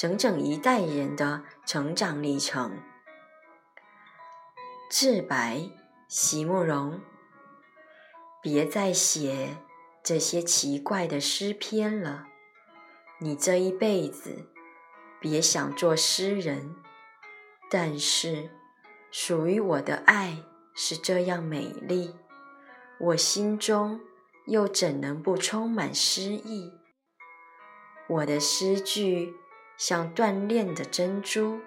整整一代人的成长历程。自白，席慕容，别再写这些奇怪的诗篇了，你这一辈子别想做诗人。但是，属于我的爱是这样美丽，我心中又怎能不充满诗意？我的诗句像锻炼的珍珠，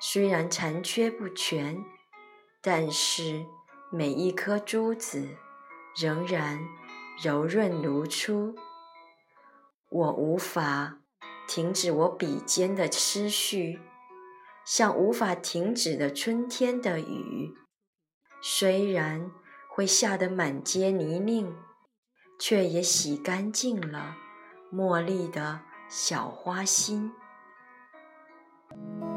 虽然残缺不全，但是每一颗珠子仍然柔润如初。我无法停止我笔尖的思绪。像无法停止的春天的雨，虽然会下得满街泥泞，却也洗干净了茉莉的小花心。Thank you.